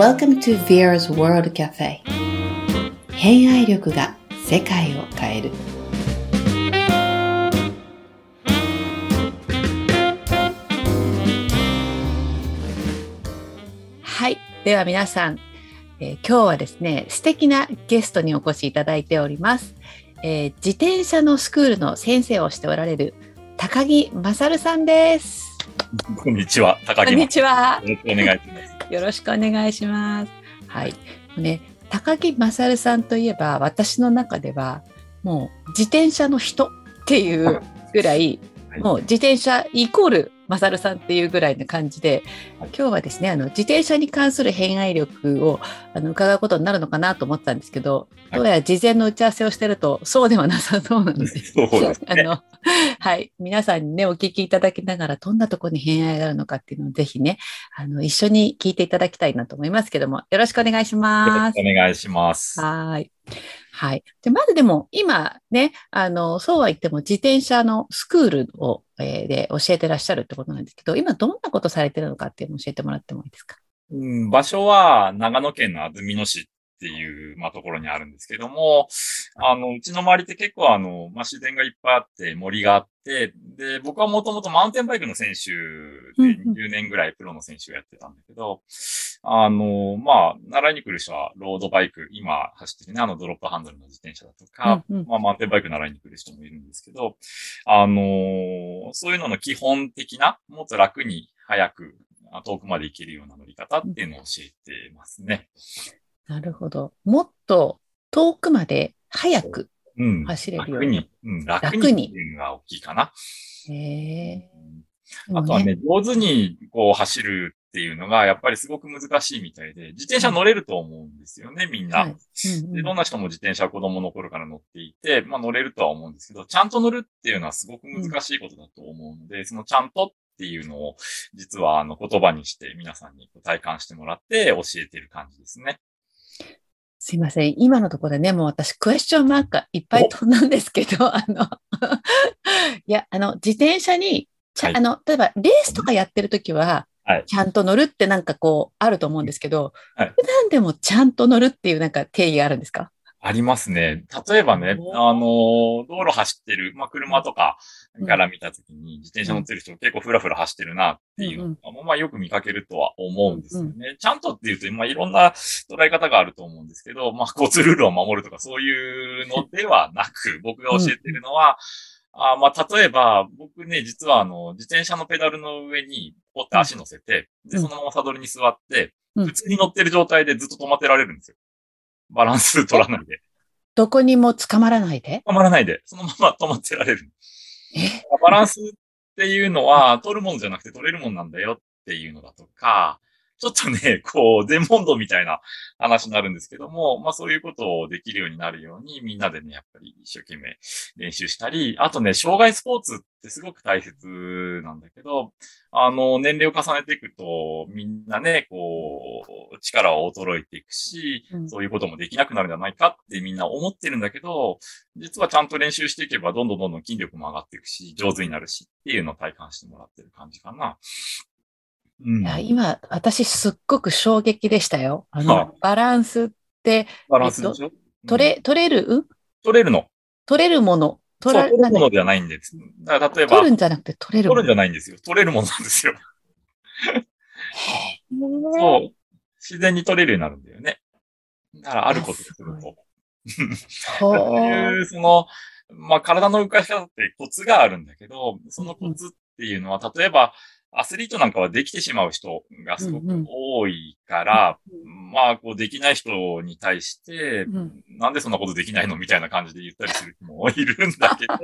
Welcome to Vera's World Cafe. 偏愛力が世界を変える。はい。では皆さん、えー今日はですね素敵なゲストにお越しいただいております、えー自転車のスクールの先生をしておられる高木勝さんです。こんにちは、高木こんにちはよろしくお願いします。よろしくお願いします。はい。ね、高木勝さんといえば、私の中では、もう自転車の人っていうぐらい、はいもう自転車イコール勝さんっていうぐらいな感じで、はい今日はですね、あの自転車に関する偏愛力をあの伺うことになるのかなと思ったんですけど、はいどうやら事前の打ち合わせをしてると、そうではなさそうなので、そうですね。あの、はい。皆さんにね、お聞きいただきながら、どんなところに偏愛があるのかっていうのをぜひね、あの、一緒に聞いていただきたいなと思いますけども、よろしくお願いしよろますしく。お願いします。はい。はい。で、まずでも、今ね、あの、そうは言っても自転車のスクールを、えーで教えてらっしゃるってことなんですけど、今どんなことされてるのかっていうのを教えてもらってもいいですか？うん、場所は長野県の安曇野市っていう、まあ、ところにあるんですけども、あの、うちの周りって結構あの、まあ、自然がいっぱいあって、森があって、で、僕はもともとマウンテンバイクの選手でうんうん。10年ぐらいプロの選手をやってたんだけど、あの、まあ、習いに来る人はロードバイク、今走ってるね、あのドロップハンドルの自転車だとか、うんうん。まあ、マウンテンバイク習いに来る人もいるんですけど、あのーそういうのの基本的な、もっと楽に早くあ遠くまで行けるような乗り方っていうのを教えてますね。なるほど。もっと遠くまで早くうん。走れるように。楽に、うん、楽楽ににっていうのが大きいかな。へうんーあとはね、上手にこう走るっていうのがやっぱりすごく難しいみたいで、自転車乗れると思うんですよね、みんな。はいうんうんで、どんな人も自転車は子供の頃から乗っていて、まあ乗れるとは思うんですけど、ちゃんと乗るっていうのはすごく難しいことだと思うので、そのちゃんとっていうのを、実はあの言葉にして皆さんに体感してもらって教えている感じですね。すいません。今のところでね、もう私、クエスチョンマークがいっぱい飛んだんですけど、あの、いや、あの、自転車に、ちゃはい。あの、例えば、レースとかやってるときは、はい。ちゃんと乗るってなんかこう、あると思うんですけど、はい。普段でもちゃんと乗るっていうなんか定義があるんですか？ありますね。例えばね、あの、道路走ってる、まあ、車とかから見たときに、自転車乗ってる人結構フラフラ走ってるなっていうのが、まあ、よく見かけるとは思うんですよね。ちゃんとっていうと、まあ、いろんな捉え方があると思うんですけど、まあ、交通ルールを守るとかそういうのではなく、僕が教えてるのは、あまあ、例えば、僕ね、実はあの、自転車のペダルの上に、ポって足乗せて、で、うん。そのままサドルに座って、うん。普通に乗ってる状態でずっと止まってられるんですよ。バランス取らないで。どこにも捕まらないで？止まらないで、そのまま止まってられる。え？バランスっていうのは、取るものじゃなくて取れるもんなんだよっていうのだとか、ちょっとね、こう、全問答みたいな話になるんですけども、まあそういうことをできるようになるように、みんなでね、やっぱり一生懸命練習したり、あとね、障害スポーツってすごく大切なんだけど、あの、年齢を重ねていくと、みんなね、こう、力は衰えていくし、うんそういうこともできなくなるんじゃないかってみんな思ってるんだけど、実はちゃんと練習していけば、どんどんどんどん筋力も上がっていくし、上手になるしっていうのを体感してもらってる感じかな。うんい。や今、私すっごく衝撃でしたよ。あはの、バランスって、バランスでしょ、取れ、取れる、うん取れるの。取れるもの。取らなんだ取るものではないんです。だから例えば、取るんじゃなくて取れるもの取るんじゃないんですよ。取れるものなんですよ。そそう。自然に取れるようになるんだよね。だから、あることをすると。ほ そうう。いう、その、まあ、体の動かし方ってコツがあるんだけど、そのコツっていうのは、例えば、アスリートなんかはできてしまう人がすごく多いから、まあ、こう、できない人に対して、うん。なんでそんなことできないのみたいな感じで言ったりする人もいるんだけど、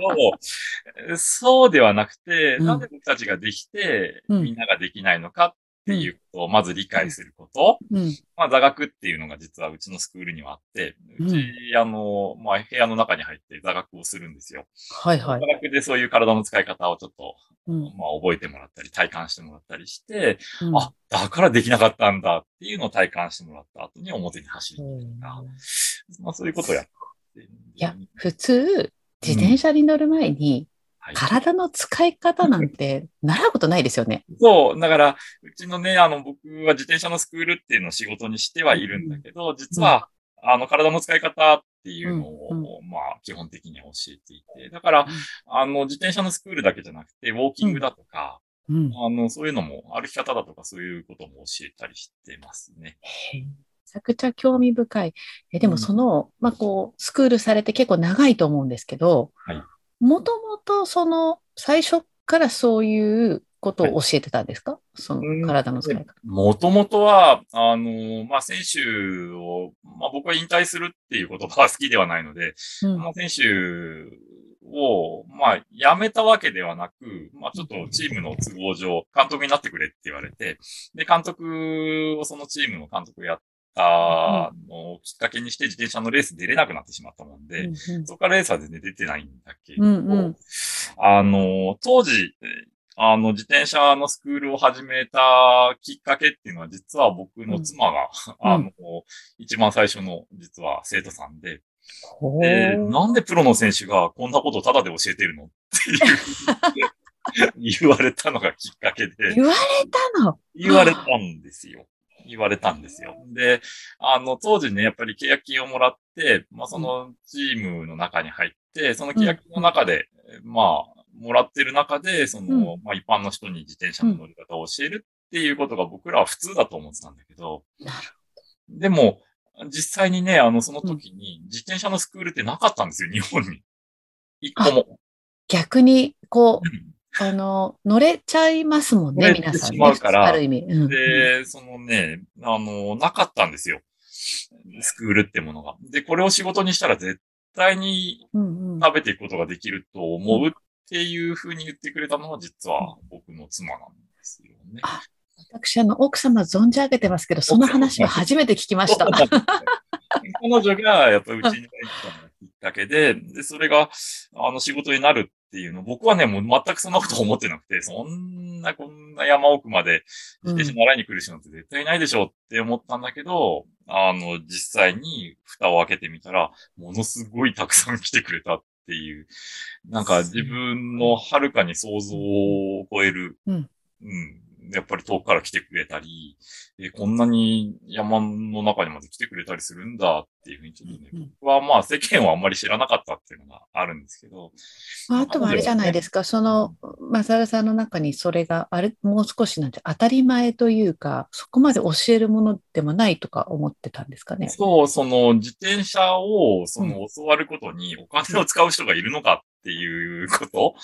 そうではなくて、うん。なんで僕たちができて、うん。みんなができないのかっていうことをまず理解すること。うん。まあ、座学っていうのが実はうちのスクールにはあって、うち、あの、まあ、部屋の中に入って座学をするんですよ。はいはい座。学でそういう体の使い方をちょっと、うんまあ、覚えてもらったり、体感してもらったりして、うんあ、だからできなかったんだっていうのを体感してもらった後に表に走るうんとか、まあ、そういうことをやっていや、普通、自転車に乗る前に、はい、体の使い方なんて 習うことないですよね。そう。だから、うちのね、あの、僕は自転車のスクールっていうのを仕事にしてはいるんだけど、実は、あの、体の使い方っていうのを、うん。まあ、基本的には教えていて、だから、あの、自転車のスクールだけじゃなくて、ウォーキングだとか、うん。あの、そういうのも、歩き方だとか、そういうことも教えたりしてますね。めちゃくちゃ興味深い。えでもその、まあこう、スクールされて結構長いと思うんですけどはい、もともとその、最初からそういうことを教えてたんですか、その体の使い方。もともとは、あの、まあ、選手を、まあ、僕は引退するっていう言葉は好きではないので、うん。まあ、選手を、まあ、辞めたわけではなく、まあ、ちょっとチームの都合上、監督になってくれって言われて、で、監督をそのチームの監督やったのをきっかけにして自転車のレース出れなくなってしまったもんで、そこからレースは全然出てないんだけど、うんうん。あの、当時、あの、自転車のスクールを始めたきっかけっていうのは、実は僕の妻が、うん。あの、一番最初の、実は生徒さんで、ほで、うなんでプロの選手がこんなことをタダで教えてるのっていう 言われたのがきっかけで、言われたの。言われたんですよ。言われたんですよ。で、あの、当時ね、やっぱり契約金をもらって、まあ、そのチームの中に入って、その契約金の中で、まあ、もらってる中で、その、まあ、一般の人に自転車の乗り方を教えるっていうことが僕らは普通だと思ってたんだけど、でも、実際にね、あの、その時に自転車のスクールってなかったんですよ、日本に。一個も。逆に、こう、うんあの、乗れちゃいますもんね、乗れて皆さんね。しまうからある意味。うんで、そのね、あの、なかったんですよ。スクールってものが。で、これを仕事にしたら絶対に食べていくことができると思うっていうふうに言ってくれたのは実は僕の妻なんですよね。あ私、あの、奥様存じ上げてますけど、その話は初めて聞きました。彼女がやっぱりうちに入ったのがきっかけで、で、それが、あの、仕事になるっていうの、僕はね、もう全くそんなこと思ってなくて、そんな、こんな山奥まで自転車習いに来る人なんて絶対ないでしょうって思ったんだけど、あの、実際に蓋を開けてみたら、ものすごいたくさん来てくれたっていう、なんか自分のはるかに想像を超える、うん。うんやっぱり遠くから来てくれたり、えこんなに山の中にまで来てくれたりするんだっていうふうにちょっとね、うん僕はまあ世間はあんまり知らなかったっていうのがあるんですけど、あとはあれじゃないですか、その、マサルさんの中にそれがあれ、もう少しなんて当たり前というか、そこまで教えるものでもないとか思ってたんですかね。そう、その自転車をその教わることにお金を使う人がいるのかっていうこと、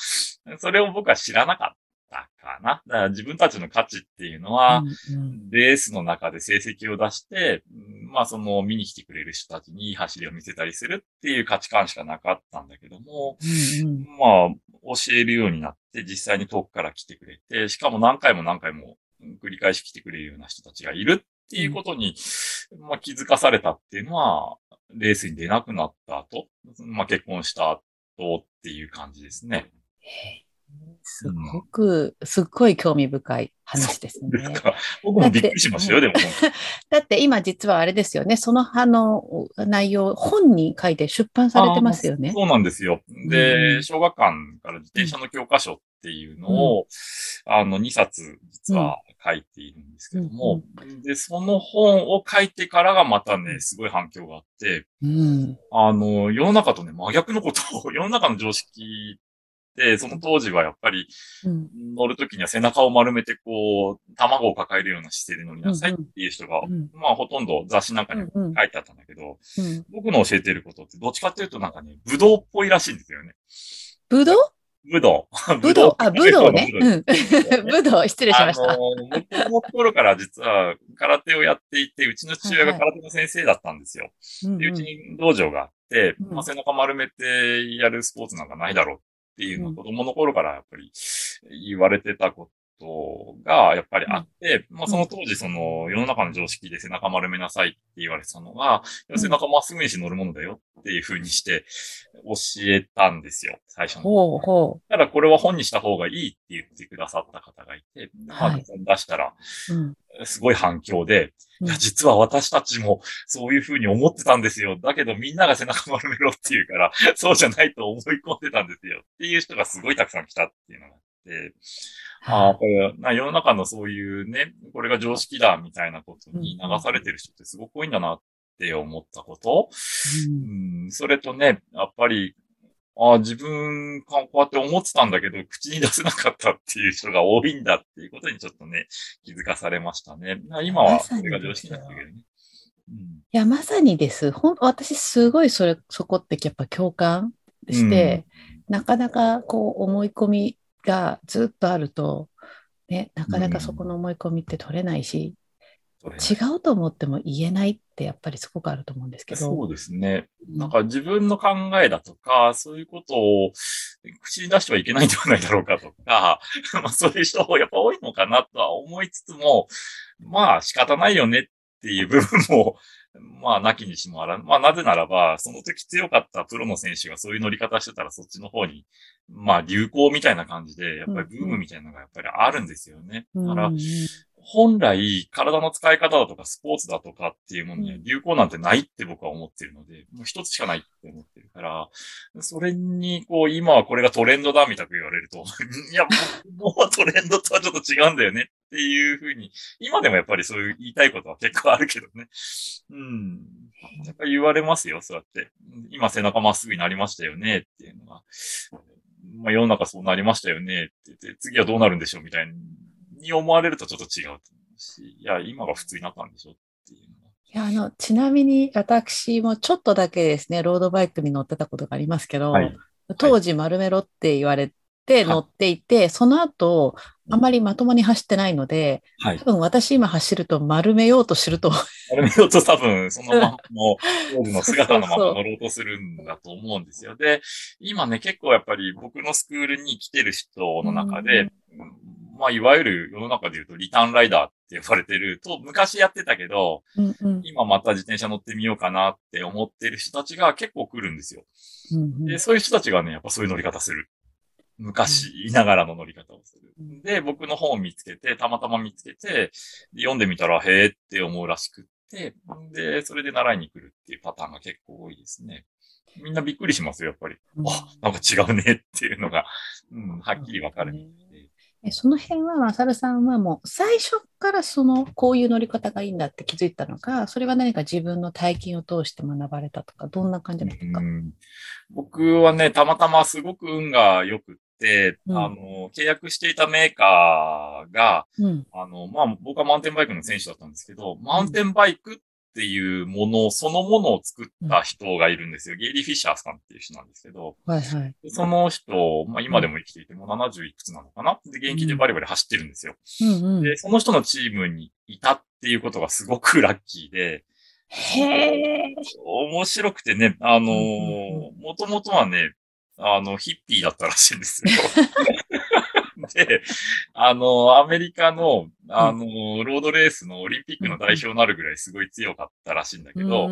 それを僕は知らなかったかな。だから自分たちの価値っていうのは、うんうんレースの中で成績を出して、うんまあその見に来てくれる人たちにいい走りを見せたりするっていう価値観しかなかったんだけども、うんうんまあ教えるようになって実際に遠くから来てくれて、しかも何回も何回も繰り返し来てくれるような人たちがいるっていうことに、まあ気づかされたっていうのは、レースに出なくなった後、まあ結婚した後っていう感じですね。すごく、すっごい興味深い話ですね。ですか。僕もびっくりしましたよ、でも。だって今実はあれですよね、そのあの内容、本に書いて出版されてますよね。そうなんですよ。うで、ん小学館から自転車の教科書っていうのを、あの、2冊実は書いているんですけども、で、その本を書いてからがまたね、すごい反響があって、うん。あの、世の中とね、真逆のことを、世の中の常識って、その当時はやっぱりうん。乗るときには背中を丸めてこう、卵を抱えるような姿勢で乗りなさいっていう人が、うんまあほとんど雑誌なんかにうんうん書いてあったんだけど、うん。僕の教えてることってどっちかっていうとなんかね、武道っぽいらしいんですよね。ぶどう？武道。ぶどう、あ。武道 うん。ぶどう、失礼しました。あの、僕の頃から実は空手をやっていて、うちの父親が空手の先生だったんですよ。うんで、うちに道場があって、うんまあ、背中丸めてやるスポーツなんかないだろうっていうのは子供の頃からやっぱり言われてたことがやっぱりあって、まあその当時その世の中の常識で背中丸めなさいって言われてたのが、背中まっすぐにして乗るものだよっていう風にして教えたんですよ、最初の。ほうほただこれは本にした方がいいって言ってくださった方がいて、まあはい出したら。すごい反響で、うんいや、実は私たちもそういうふうに思ってたんですよ。だけどみんなが背中丸めろっていうから、そうじゃないと思い込んでたんですよ。っていう人がすごいたくさん来たっていうのがあって、あ世の中のそういうね、これが常識だみたいなことに流されてる人ってすごく多いんだなって思ったこと。うんうん、それとね、やっぱり、ああ、自分、こうやって思ってたんだけど、口に出せなかったっていう人が多いんだっていうことにちょっとね、気づかされましたね。今は、それが常識になってるけどね。うんいや、まさにです。ほん、私、すごいそれ、そこってやっぱ共感して、なかなかこう思い込みがずっとあると、ね、なかなかそこの思い込みって取れないし、それ違うと思っても言えないってやっぱりすごくあると思うんですけど。そうですね。うんなんか自分の考えだとか、そういうことを口に出してはいけないんではないだろうかとか、まあそういう人やっぱ多いのかなとは思いつつも、まあ仕方ないよねっていう部分も、まあなきにしもあらん。まあなぜならば、その時強かったプロの選手がそういう乗り方してたらそっちの方に、まあ流行みたいな感じで、やっぱりブームみたいなのがやっぱりあるんですよね。だからうん、本来、体の使い方だとかスポーツだとかっていうものにはうん流行なんてないって僕は思ってるので、もう一つしかないって思ってるから、それに、こう、今はこれがトレンドだみたく言われると、いや、もうトレンドとはちょっと違うんだよねっていうふうに、今でもやっぱりそういう言いたいことは結構あるけどね。うん。やっぱり言われますよ、そうやって。今背中まっすぐになりましたよねっていうのが。まあ世の中そうなりましたよねって言って、次はどうなるんでしょうみたいに思われるとちょっと違うと思うし、いや、今が普通になったんでしょっていうのが。いや、あの、ちなみに私もちょっとだけですね、ロードバイクに乗ってたことがありますけど、はい当時丸めろって言われてはい乗っていて、その後、あまりまともに走ってないので、はい多。分私今走ると丸めようとすると、あれ見ようと多分、そのまま の、当時の姿のまま乗ろうとするんだと思うんですよ。で、今ね、結構やっぱり僕のスクールに来てる人の中で、まあ、いわゆる世の中で言うとリターンライダーって呼ばれてると、昔やってたけど、うんうん今また自転車乗ってみようかなって思ってる人たちが結構来るんですよ。うんうんで、そういう人たちがね、やっぱそういう乗り方する。昔、いながらの乗り方をする。で、僕の本を見つけて、たまたま見つけて、で読んでみたら、へーって思うらしくって、で、それで習いに来るっていうパターンが結構多いですね。みんなびっくりしますよ、やっぱり。うんあ、なんか違うねっていうのが、うん、はっきりわかる。えその辺は、まさるさんはもう最初からその、こういう乗り方がいいんだって気づいたのか、それは何か自分の体験を通して学ばれたとか、どんな感じなんですか、うん。僕はね、たまたますごく運が良くって、うん。あの、契約していたメーカーが、うん、あの、まあ、僕はマウンテンバイクの選手だったんですけど、マウンテンバイクっていうもの、そのものを作った人がいるんですよ。ゲイリー・フィッシャーさんっていう人なんですけど、はいはい。でその人、まあ、今でも生きていて、もう70いくつなのかな？で、現役でバリバリ走ってるんですよ。うんうん、で、その人のチームにいたっていうことがすごくラッキーで、へえ。面白くてね、あのもともとはね、あの、ヒッピーだったらしいんですよ。で、あの、アメリカの、あの、ロードレースのオリンピックの代表になるぐらいすごい強かったらしいんだけど、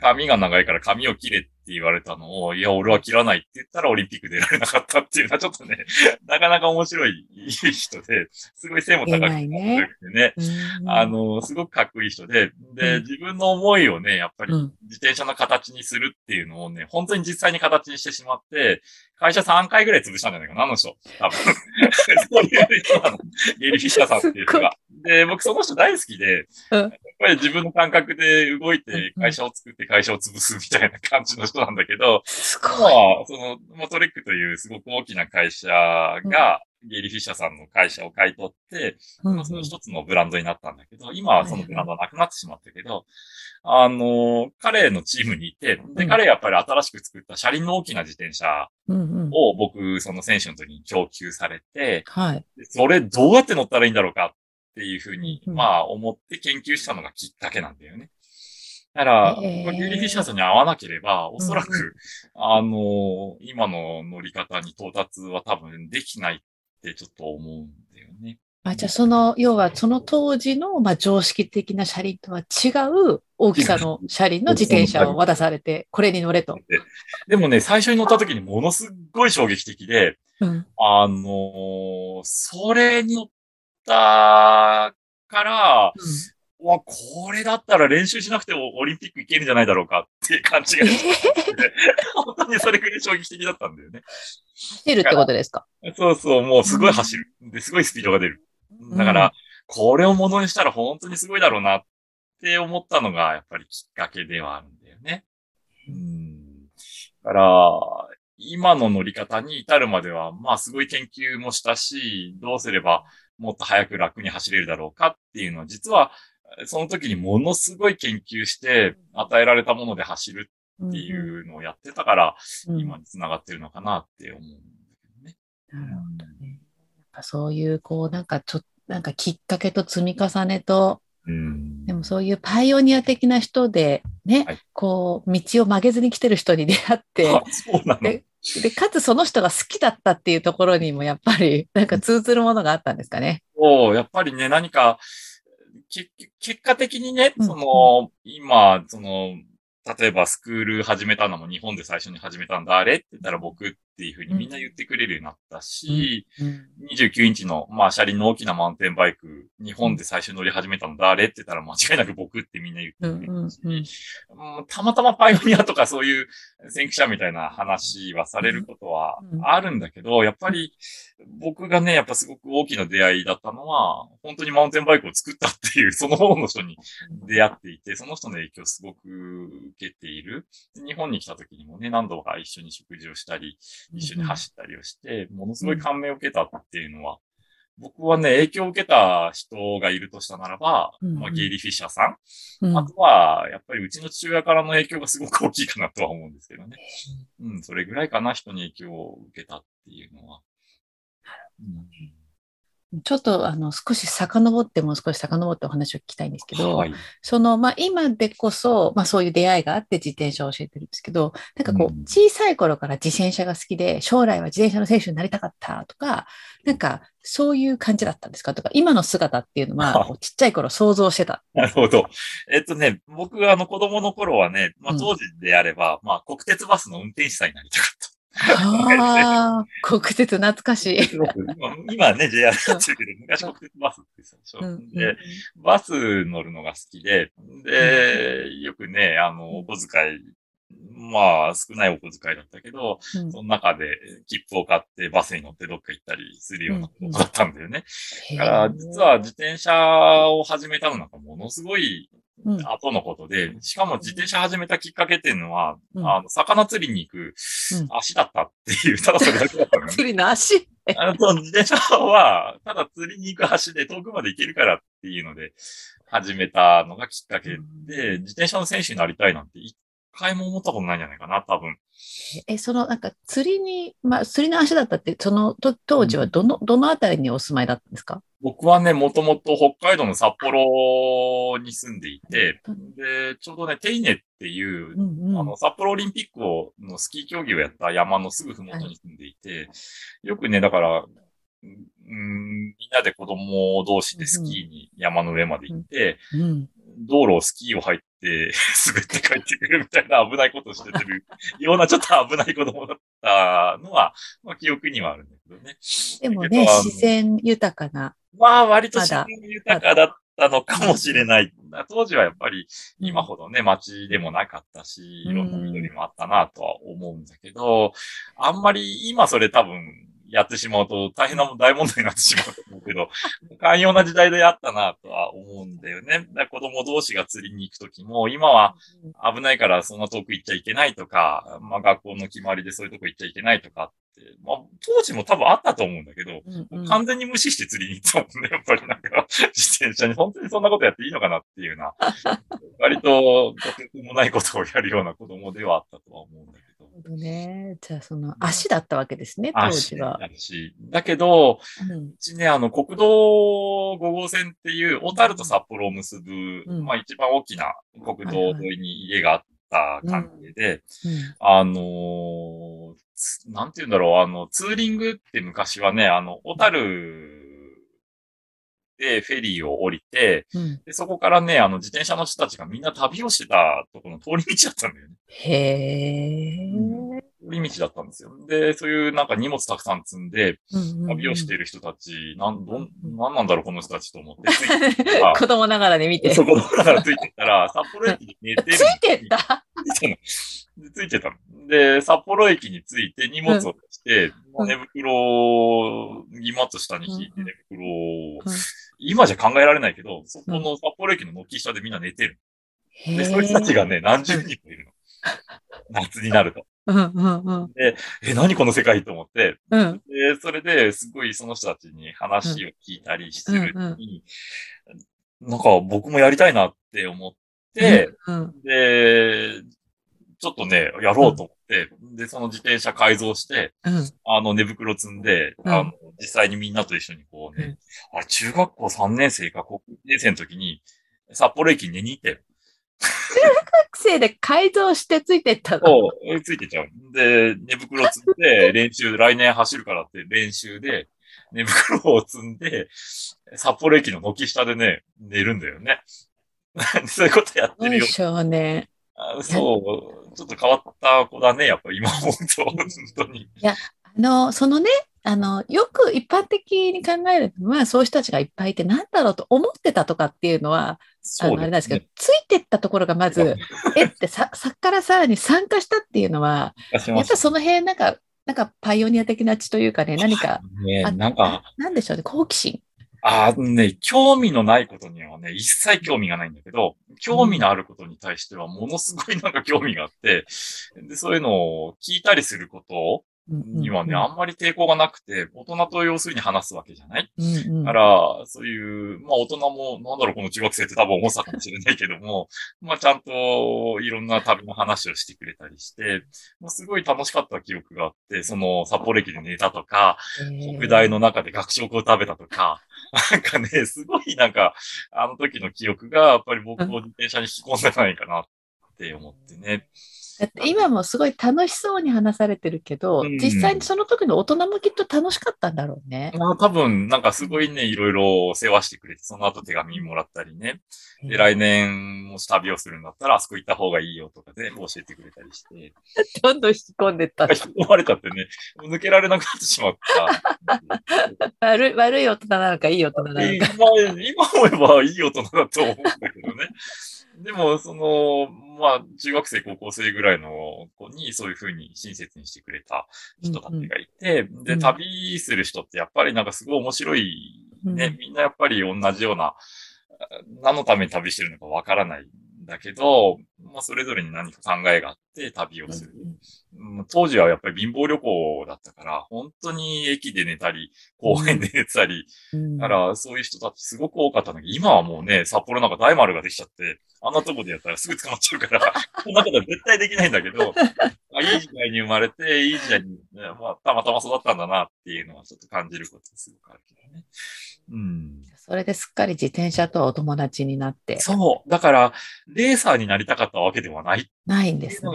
髪が長いから髪を切れって言われたのを、いや、俺は切らないって言ったらオリンピック出られなかったっていうのはちょっとね、なかなか面白い人で、すごい背も高くてね。てね、うんあの、すごくかっこいい人で、で、うん。自分の思いをね、やっぱりうん。自転車の形にするっていうのをね、本当に実際に形にしてしまって、会社3回ぐらい潰したんじゃないかな、あの人。多分。そういう人なの。ゲイリー・フィッシャーさんっていう人が。で、僕その人大好きで、うん。やっぱり自分の感覚で動いてうん会社を作って会社を潰すみたいな感じの人なんだけど、すごい。まあ、その、モトレックというすごく大きな会社が、ゲイリー・フィッシャーさんの会社を買い取って、うんうん。その一つのブランドになったんだけど、今はそのブランドはなくなってしまったけど、あの、彼のチームにいて、で、うん。彼やっぱり新しく作った車輪の大きな自転車を僕、その選手の時に供給されて、はい。でそれどうやって乗ったらいいんだろうかっていうふうに、うんうんまあ思って研究したのがきっかけなんだよね。だから、へーこれゲイリー・フィッシャーさんに合わなければ、おそらく、うんうあの、今の乗り方に到達は多分できないってちょっと思うんだよね。あじゃあその、要はその当時の、まあ、常識的な車輪とは違う大きさの車輪の自転車を渡されて、これに乗れと。ででもね、最初に乗った時にものすっごい衝撃的で、うんあのーそれに乗ったから、うわ、これだったら練習しなくてもオリンピック行けるんじゃないだろうかっていう感じがして、本当にそれくらい衝撃的だったんだよね。走るってことですか？そうそう、もうすごい走る。で、すごいスピードが出る。だから、これをものにしたら本当にすごいだろうなって思ったのが、やっぱりきっかけではあるんだよね。うん。だから、今の乗り方に至るまでは、まあすごい研究もしたし、どうすればもっと早く楽に走れるだろうかっていうのは、実は、その時にものすごい研究して、与えられたもので走るっていうのをやってたから、うん今に繋がってるのかなって思うんだけどね。なるほどね。やっぱそういう、こう、なんかちょっと、なんかきっかけと積み重ねと、うん。でもそういうパイオニア的な人で、ね、はいこう、道を曲げずに来てる人に出会って、あ そうなのえで、かつその人が好きだったっていうところにもやっぱり、なんか通ずるものがあったんですかね。そう、やっぱりね、何か、け結果的にね、うんその、今、その、例えばスクール始めたのも日本で最初に始めたんだ、あれって言ったら僕っていうふうにみんな言ってくれるようになったし、うん。29インチの、まあ、車輪の大きなマウンテンバイク、日本で最初に乗り始めたのだ、あれって言ったら間違いなく僕ってみんな言ってうんくれるし、うんたまたまパイオニアとかそういう先駆者みたいな話はされることはうん。あるんだけど、やっぱり僕がね、やっぱすごく大きな出会いだったのは、本当にマウンテンバイクを作ったっていう、その方の人に出会っていて、その人の影響をすごく受けている。で日本に来た時にもね、何度か一緒に食事をしたり、一緒に走ったりをして、ものすごい感銘を受けたっていうのは、僕はね、影響を受けた人がいるとしたならば、うんまあ、ゲイリー・フィッシャーさん、うん。あとは、やっぱりうちの父親からの影響がすごく大きいかなとは思うんですけどね。うん、それぐらいかな、人に影響を受けたっていうのは。ちょっとあの少し遡ってもう少し遡ってお話を聞きたいんですけど、はい。そのまあ今でこそ、まあそういう出会いがあって自転車を教えてるんですけど、なんかこうんう小さい頃から自転車が好きで、将来は自転車の選手になりたかったとか、なんかそういう感じだったんですか？とか、今の姿っていうのはちっちゃい頃想像してた。なるほど。えっとね、僕があの子供の頃はね、まあうん当時であれば、まあ国鉄バスの運転手さんになりたかった。ああ、国鉄懐かしい。ま あ今ね、JR になってるけど、昔国鉄バスって最初。うんで、バス乗るのが好きで、で、よくね、あの、お小遣い、まあ、少ないお小遣いだったけど、うんその中で切符を買ってバスに乗ってどっか行ったりするようなことだったんだよね。へーだから、実は自転車を始めたのなんかものすごいうん後のことで、しかも自転車始めたきっかけっていうのは、うんあの、魚釣りに行くうん足だったっていう、ただそれだけだったのね。釣りの足。あの、自転車は、ただ釣りに行く足で遠くまで行けるからっていうので、始めたのがきっかけで、自転車の選手になりたいなんて一回も思ったことないんじゃないかな、多分。え、そのなんか釣りに、まあ釣りの足だったって、そのと当時はどの、どのあたりにお住まいだったんですか？僕はね、もともと北海道の札幌に住んでいて、で、ちょうどね、テイネっていう、うんうん。あの、札幌オリンピックを、のスキー競技をやった山のすぐふもとに住んでいて、よくね、だから、うん、みんなで子供同士でスキーに山の上まで行って、うん道路をスキーを入って 滑って帰ってくるみたいな危ないことをしてるようなちょっと危ない子供だったのは、まあ記憶にはあるんだけどね。でもね、自然豊かな。まあ割と自然豊かだったのかもしれない。当時はやっぱり今うんほどね、街でもなかったし、うんいろんな緑もあったなとは思うんだけど、あんまり今それ多分やってしまうと大変な大問題になってしまうけど、寛容な時代であったなとは思うんだよね。子供同士が釣りに行くときも、今は危ないからそんな遠く行っちゃいけないとか、まあ学校の決まりでそういうとこ行っちゃいけないとかって、まあ当時も多分あったと思うんだけど、うんうん完全に無視して釣りに行ったもんね、やっぱりなんか、自転車に本当にそんなことやっていいのかなっていうな、割ととてつもないことをやるような子供ではあったとは思うんだけど。ほどね。じゃあ、その足だったわけですね、当時は。足。だけど、うん。うちね、あの、国道5号線っていう、小樽と札幌を結ぶ、うん。まあ一番大きな国道沿いに家があった関係で、うん。あのーつなんて言うんだろう、あの、ツーリングって昔はね、あの、小樽でフェリーを降りて、うんでそこからね、あの、自転車の人たちがみんな旅をしてたところの通り道だったんだよね。へえ。寄り道だったんですよ。で、そういうなんか荷物たくさん積んで、旅をしている人たち、なん、どん、なんなんだろう、この人たちと思って。子供ながらで見て。そう、子供ながらついてったら、札幌駅に寝てる。ついてった？ついてたで、札幌駅に着いて荷物をして、うん、寝袋を荷物下に引いて寝袋を、うん、今じゃ考えられないけど、そこの札幌駅の軒下でみんな寝てる。で、そういう人たちがね、何十人もいるの。夏になると。うんうんうん、で、え、何この世界と思って、うん、で、それですごいその人たちに話を聞いたりするに、うんうん、なんか僕もやりたいなって思って、うんうん、で、ちょっとね、やろうと思って、うん、で、その自転車改造して、うん、あの、寝袋積んで、うん、あの、実際にみんなと一緒にこうね、あれ、中学校3年生か高校2年生の時に、札幌駅に寝に行って、中学生で改造してついてったの？そう、ついてちゃう。で、寝袋積んで、練習、来年走るからって練習で、寝袋を積んで、札幌駅の軒下でね、寝るんだよね。そういうことやってるよ。少年。そう、ちょっと変わった子だね、やっぱ今思うと、本当に。いや、あの、そのね、あの、よく一般的に考えるのは、そういう人たちがいっぱいいて、なんだろうと思ってたとかっていうのは、あの、あれなんですけど、ついてったところがまず、えってさ、さっからさらに参加したっていうのは、やっぱその辺、なんか、なんかパイオニア的な血というかね、何か、ね、なんか、なんでしょうね、好奇心。ああ、ね、興味のないことにはね、一切興味がないんだけど、興味のあることに対してはものすごいなんか興味があって、で、そういうのを聞いたりすることにはね、あんまり抵抗がなくて、大人と要するに話すわけじゃない、うんうん、だから、そういう、まあ大人も、なんだろう、この中学生って多分思ったかもしれないけども、まあちゃんといろんな旅の話をしてくれたりして、まあ、すごい楽しかった記憶があって、その札幌駅で寝たとか、北大の中で学食を食べたとか、なんかね、すごいなんか、あの時の記憶がやっぱり僕を自転車に引き込んでないかなって思ってね。今もすごい楽しそうに話されてるけど、うん、実際にその時の大人もきっと楽しかったんだろうね。まあ多分、なんかすごいね、いろいろ世話してくれて、その後手紙もらったりね。で、来年もし旅をするんだったら、あそこ行った方がいいよとかで、教えてくれたりして。どんどん引き込んでった。引き込まれちゃってね、抜けられなくなってしまった。悪い、悪い大人なのか、いい大人なのか。今、今思えばいい大人だと思うんだけどね。でも、その、まあ、中学生、高校生ぐらいの子にそういうふうに親切にしてくれた人たちがいて、うん。うん、で、旅する人ってやっぱりなんかすごい面白いね、うん、みんなやっぱり同じような、何のために旅してるのかわからないだけど、まあ、それぞれに何か考えがあって旅をする。うん、当時はやっぱり貧乏旅行だったから、本当に駅で寝たり、公園で寝たり、うん、だからそういう人たちすごく多かったんだけど、今はもうね、札幌なんか大丸ができちゃって、あんなとこでやったらすぐ捕まっちゃうから、そんなことは絶対できないんだけど、あいい時代に生まれて、いい時代に、ね、まあ、たまたま育ったんだなっていうのはちょっと感じることすごくあるけどね。うん。それですっかり自転車とお友達になって。そう。だから、レーサーになりたかったわけではない。ないんですね。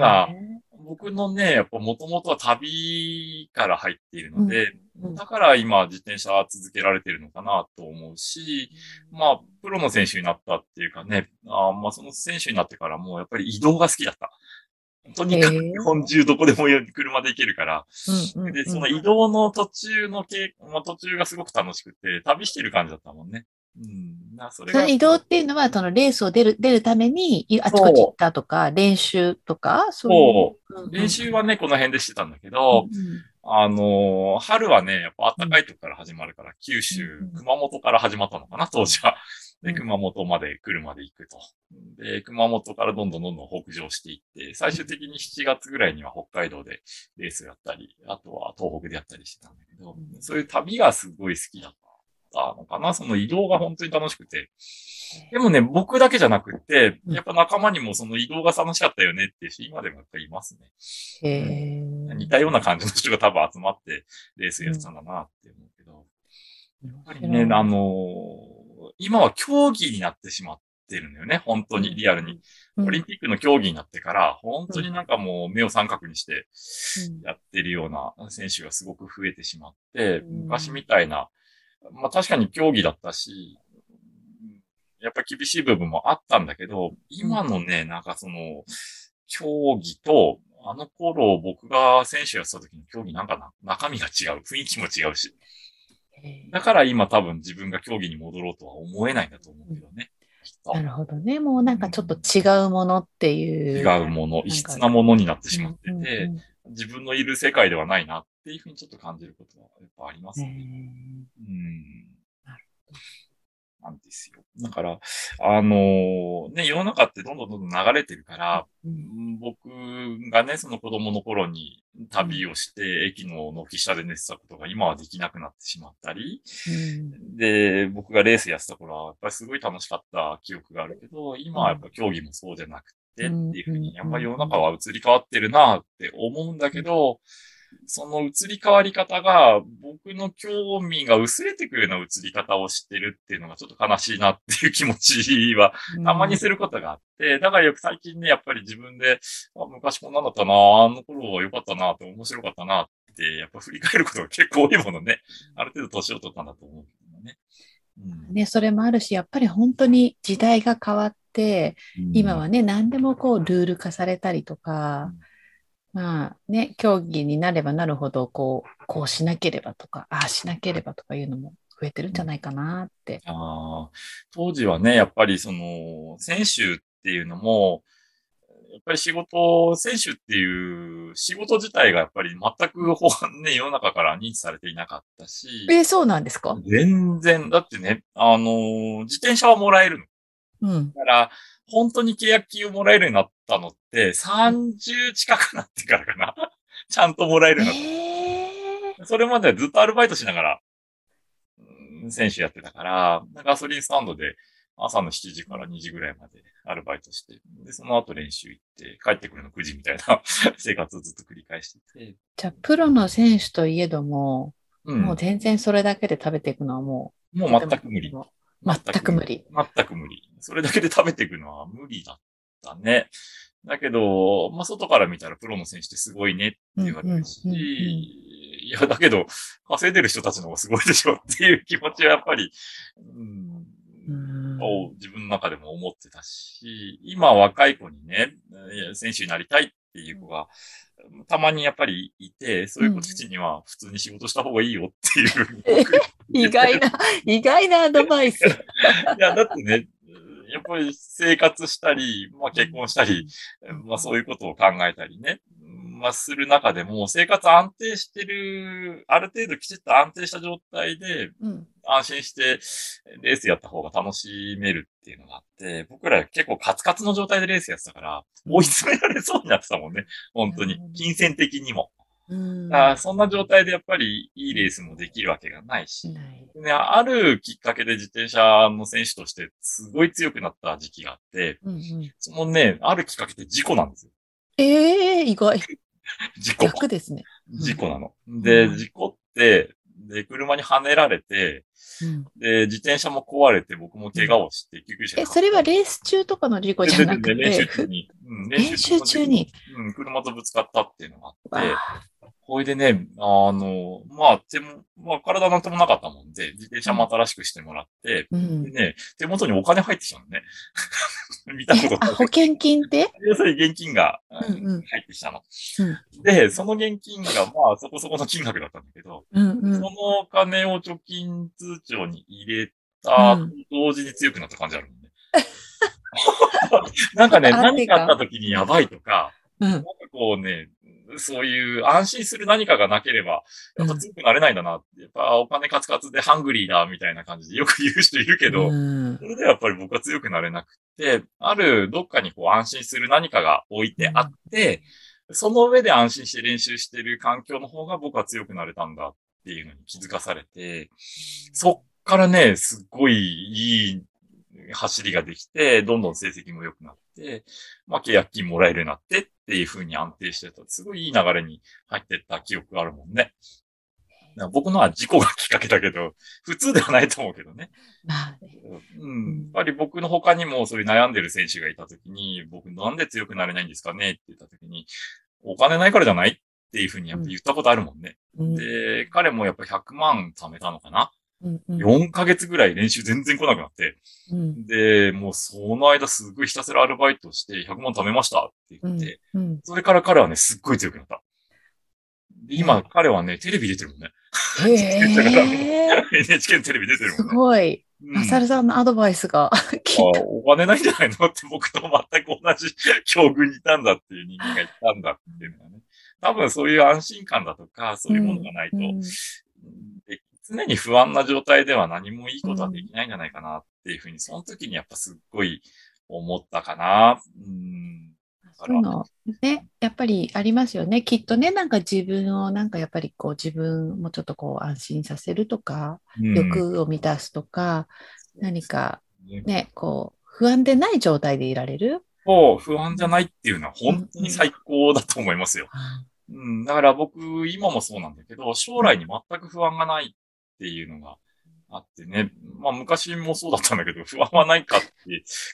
僕のね、やっぱもともとは旅から入っているので、うんうん、だから今自転車は続けられてるのかなと思うし、まあ、プロの選手になったっていうかね、あまあその選手になってからもやっぱり移動が好きだった。とにかく 日本中どこでも車で行けるから、で、その移動の途中の経、まあ、途中がすごく楽しくて、旅してる感じだったもんね。うん、なそれが。移動っていうのは、そのレースを出る、出るために、あちこち行ったとか、練習とか、そう。そう。練習はね、この辺でしてたんだけど、うん、あの、春はね、やっぱ暖かいとこから始まるから、九州、熊本から始まったのかな、当時は。で、熊本まで来るまで行くと。で、熊本からどんどんどんどん北上していって、最終的に7月ぐらいには北海道でレースやったり、あとは東北でやったりしてたんだけど、そういう旅がすごい好きだったのかな？その移動が本当に楽しくて。でもね、僕だけじゃなくて、やっぱ仲間にもその移動が楽しかったよねっていう人、今でもやっぱりいますね。へ似たような感じの人が多分集まってレースやってたんだなって思うけど。やっぱりね、あの今は競技になってしまってるんだよね、本当にリアルに。オリンピックの競技になってから、本当になんかもう目を三角にしてやってるような選手がすごく増えてしまって、昔みたいな、まあ確かに競技だったし、やっぱ厳しい部分もあったんだけど、今のね、なんかその、競技と、あの頃僕が選手やってた時の競技なんかな、中身が違う、雰囲気も違うし。だから今多分自分が競技に戻ろうとは思えないんだと思うけどね。なるほどね。もうなんかちょっと違うものっていう。違うもの、異質なものになってしまってて、自分のいる世界ではないなっていうふうにちょっと感じることはやっぱありますね。うん。なんですよ。だから、あのーね、世の中ってどんどんどんどん流れてるから、うん僕がね、その子供の頃に旅をして、駅の軒下で寝てたことが今はできなくなってしまったり、うんで、僕がレースやってた頃は、やっぱりすごい楽しかった記憶があるけど、今はやっぱ競技もそうじゃなくて、っていうふうに、やっぱり世の中は移り変わってるなって思うんだけど、その移り変わり方が、僕の興味が薄れてくるような移り方をしてるっていうのがちょっと悲しいなっていう気持ちはたまにすることがあって、だからよく最近ね、やっぱり自分で、あ昔こんなんだったな、あの頃は良かったなって面白かったなって、やっぱ振り返ることが結構多いものね。ある程度年を取ったんだと思うけどね。うんね、それもあるし、やっぱり本当に時代が変わって、今はね、何でもこうルール化されたりとか、まあね、競技になればなるほど、こう、こうしなければとか、ああしなければとかいうのも増えてるんじゃないかなって。あー。当時はね、やっぱりその、選手っていうのも、やっぱり仕事、選手っていう仕事自体がやっぱり全くほね、世の中から認知されていなかったし、えーそうなんですか？全然、だってね、あの、自転車はもらえるの。うん。だから、本当に契約金をもらえるようになったのって、30近くなってからかな。ちゃんともらえるようになっえた。それまではずっとアルバイトしながら、うん選手やってたから、ガソリンスタンドで朝の7時から2時ぐらいまでアルバイトして、で、その後練習行って、帰ってくるの9時みたいな 生活をずっと繰り返してて。じゃあ、プロの選手といえども、うん。もう全然それだけで食べていくのはももうう、全く無理。全く無理。全く無理。それだけで食べていくのは無理だったね。だけど、まあ、外から見たらプロの選手ってすごいねって言われるし、うんうんうんうんいや、だけど、稼いでる人たちの方がすごいでしょっていう気持ちはやっぱり、うんうんを自分の中でも思ってたし、今若い子にね、選手になりたいっていう子が、たまにやっぱりいて、そういう子たちには普通に仕事した方がいいよっていう。意外な、意外なアドバイス。いや、だってね、やっぱり生活したり、まあ結婚したり、まあそういうことを考えたりね、まあする中でも、生活安定してる、ある程度きちっと安定した状態で、うん安心してレースやった方が楽しめるっていうのがあって、僕ら結構カツカツの状態でレースやってたから、追い詰められそうになってたもんね。本当に。金銭的にも。うんあーそんな状態でやっぱりいいレースもできるわけがないし。ね、あるきっかけで自転車の選手としてすごい強くなった時期があって、うんうんそのね、あるきっかけで事故なんですよ。ええ意外。事故。逆ですね。事故なの。で、うん事故って、で、車にはねられて、うん。で、自転車も壊れて、僕も怪我をして、救急車え、それはレース中とかの事故じゃなくて、練習中に。うん練習中に。うん、車とぶつかったっていうのがあわって、あこれでね、あの、まあ、手も、まあ、体なんともなかったもんで、自転車も新しくしてもらって、うん。でね、手元にお金入ってきたのね。見たことあ、保険金って？要するに現金がうんうん。入ってきたの。うん。で、その現金がまあそこそこの金額だったんだけど、うんうん。そのお金を貯金通帳に入れた同時に強くなった感じあるもんね。なんかね、あ何かあった時にやばいとか、うん。なんかこうね、そういう安心する何かがなければ、やっぱ強くなれないんだなって。やっぱお金カツカツでハングリーだみたいな感じでよく言う人いるけど、うんそれではやっぱり僕は強くなれなくて、あるどっかにこう安心する何かが置いてあって、その上で安心して練習してる環境の方が僕は強くなれたんだっていうのに気づかされて、そっからね、すっごいいい走りができて、どんどん成績も良くなって、まあ契約金もらえるようになってっていう風に安定してた。すごいいい流れに入ってった記憶があるもんね。僕のは事故がきっかけだけど、普通ではないと思うけどね。まあねうん。やっぱり僕の他にもそういう悩んでる選手がいたときに、僕なんで強くなれないんですかねって言ったときに、お金ないからじゃないっていうふうにやっぱ言ったことあるもんね。うんで、彼もやっぱ100万貯めたのかな4ヶ月ぐらい練習全然来なくなって、うんで、もうその間すごいひたすらアルバイトして100万貯めましたって言って、うんそれから彼はね、すっごい強くなった。で今、うん彼はね、テレビ出てるもんね。へえ。NHK のテレビ出てるすもんね。ごい。うんマサルさんのアドバイスが お金ないんじゃないのって僕と全く同じ境遇にいたんだっていう人間がいたんだっていうのがね。多分そういう安心感だとか、そういうものがないと、うんで常に不安な状態では何もいいことはできないんじゃないかなっていうふうに、その時にやっぱすっごい思ったかな。うん。そういうのね、やっぱりありますよね。きっとね、なんか自分をなんかやっぱりこう自分もちょっとこう安心させるとか、うん欲を満たすとか、何かねね、こう不安でない状態でいられる？そう、不安じゃないっていうのは本当に最高だと思いますよ。うん、だから僕、今もそうなんだけど、将来に全く不安がないっていうのがあってね。まあ昔もそうだったんだけど、不安はないかって、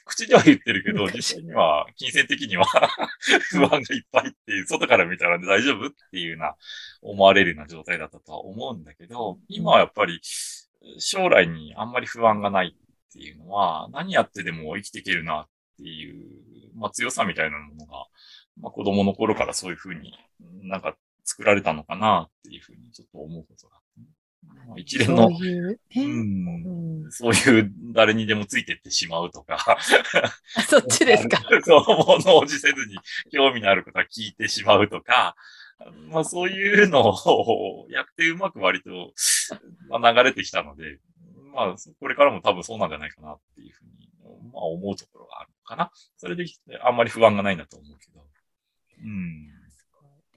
口では言ってるけど、昔実際には、金銭的には 不安がいっぱいっていう、外から見たら大丈夫っていうような思われるような状態だったとは思うんだけど、今はやっぱり将来にあんまり不安がないっていうのは、何やってでも生きていけるなっていう、まあ強さみたいなものが、まあ子供の頃からそういうふうになんか作られたのかなっていうふうにちょっと思うことが一連のそう、いううね。ん、うんそういう誰にでもついてってしまうとか、あそっちですか？そう、物おじせずに興味のあることは聞いてしまうとか、まあそういうのをやってうまく割と、まあ、流れてきたので、まあこれからも多分そうなんじゃないかなっていうふうに、まあ思うところがあるのかな。それであんまり不安がないんだと思うけど。うん。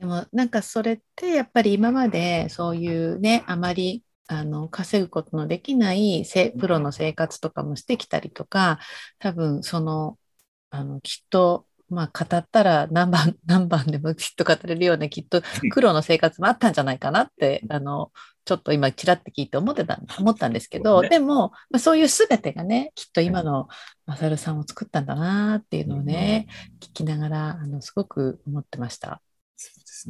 でもなんかそれってやっぱり今までそういうねあまりあの稼ぐことのできないせプロの生活とかもしてきたりとか多分そのあのきっとまあ語ったら何番 何番でもきっと語れるようなきっと苦労の生活もあったんじゃないかなってあのちょっと今ちらって聞いて思ってた思ったんですけど、でも、まあ、そういう全てがねきっと今のマサルさんを作ったんだなっていうのをね、聞きながらあのすごく思ってました。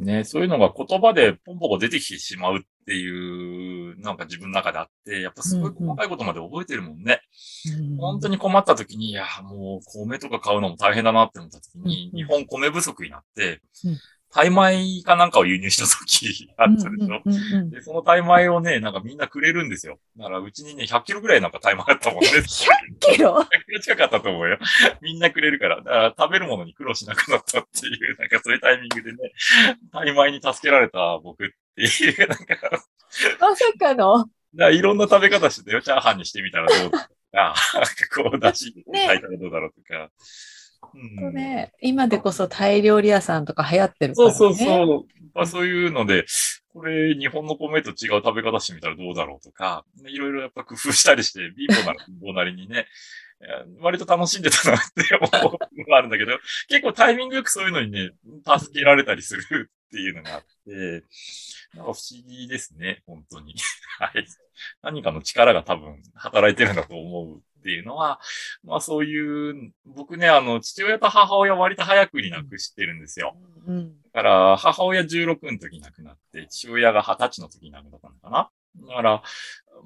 ね。そういうのが言葉でポンポコ出てきてしまうっていう、なんか自分の中であって、やっぱすごい細かいことまで覚えてるもんね。うん本当に困った時に、いや、もう米とか買うのも大変だなって思った時に、うん日本米不足になってうん、タイ米かなんかを輸入した時 あったでしょ？うんうんうんうんで、そのタイ米をね、なんかみんなくれるんですよ。だからうちにね、100キロぐらいなんかタイ米あったもんね。100キロ？100キロ近かったと思うよ。みんなくれるから。だから食べるものに苦労しなくなったっていう、なんかそういうタイミングでね、タイ米に助けられた僕っていう、なんか、まさかの。らいろんな食べ方してたよ。チャーハンにしてみたらどうだとか、こう、だしね炊いたらどうだろうとか。うんね、今でこそタイ料理屋さんとか流行ってるからね。そうそうそう。まあ、そういうので、これ日本の米と違う食べ方してみたらどうだろうとか、ねいろいろやっぱ工夫したりして、貧乏なら貧乏なりにね、え ー割と楽しんでたなって思うのがあるんだけど、結構タイミングよくそういうのにね、助けられたりするっていうのがあって、なんか不思議ですね、本当に。はい。何かの力が多分働いてるんだと思うっていうのは、まあそういう、僕ね、あの、父親と母親割と早くに亡くしてるんですよ。うんだから、母親16の時に亡くなって、父親が20歳の時に亡くなったのかな。だから、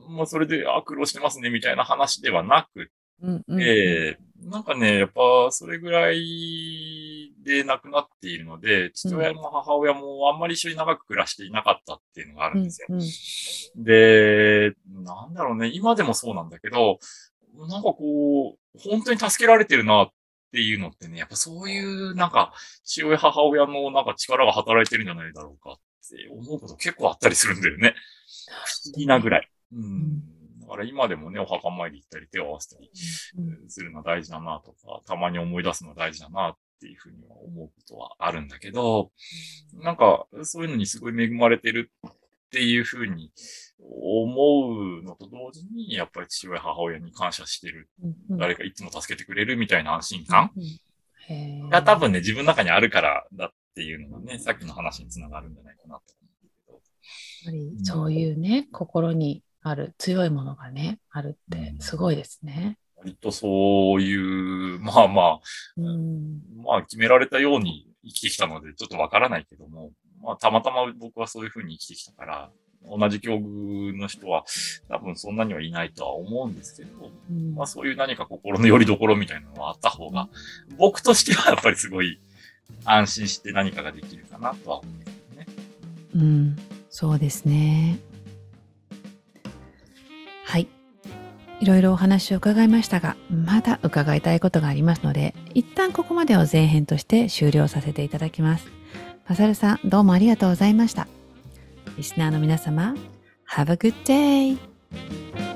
もうそれで、あ、苦労してますね、みたいな話ではなくうんうんて、なんかね、やっぱ、それぐらいで亡くなっているので、父親も母親もあんまり一緒に長く暮らしていなかったっていうのがあるんですよ。うんで、なんだろうね、今でもそうなんだけど、なんかこう、本当に助けられてるなっていうのってね、やっぱそういうなんか、父親母親のなんか力が働いてるんじゃないだろうかって思うこと結構あったりするんだよね。不思議なぐらい。うん。だから今でもね、お墓参り行ったり手を合わせたりするのは大事だなとか、たまに思い出すのは大事だなっていうふうには思うことはあるんだけど、なんか、そういうのにすごい恵まれてるっていうふうに思うのと同時に、やっぱり父親、母親に感謝してる。うんうん誰かいつも助けてくれるみたいな安心感が多分ね、自分の中にあるからだっていうのがね、さっきの話につながるんじゃないかなと思やっぱりそういうね、心にある強いものがね、あるってすごいですね。う。割とそういう、まあまあ、うんまあ決められたように生きてきたので、ちょっとわからないけども、まあたまたま僕はそういうふうに生きてきたから、同じ境遇の人は多分そんなにはいないとは思うんですけど、うんまあそういう何か心の拠り所みたいなのはあった方が、僕としてはやっぱりすごい安心して何かができるかなとは思うんですよね。うん、そうですね。はい。いろいろお話を伺いましたが、まだ伺いたいことがありますので、一旦ここまでを前編として終了させていただきます。マサルさん、どうもありがとうございました。リスナーの皆様、Have a good day!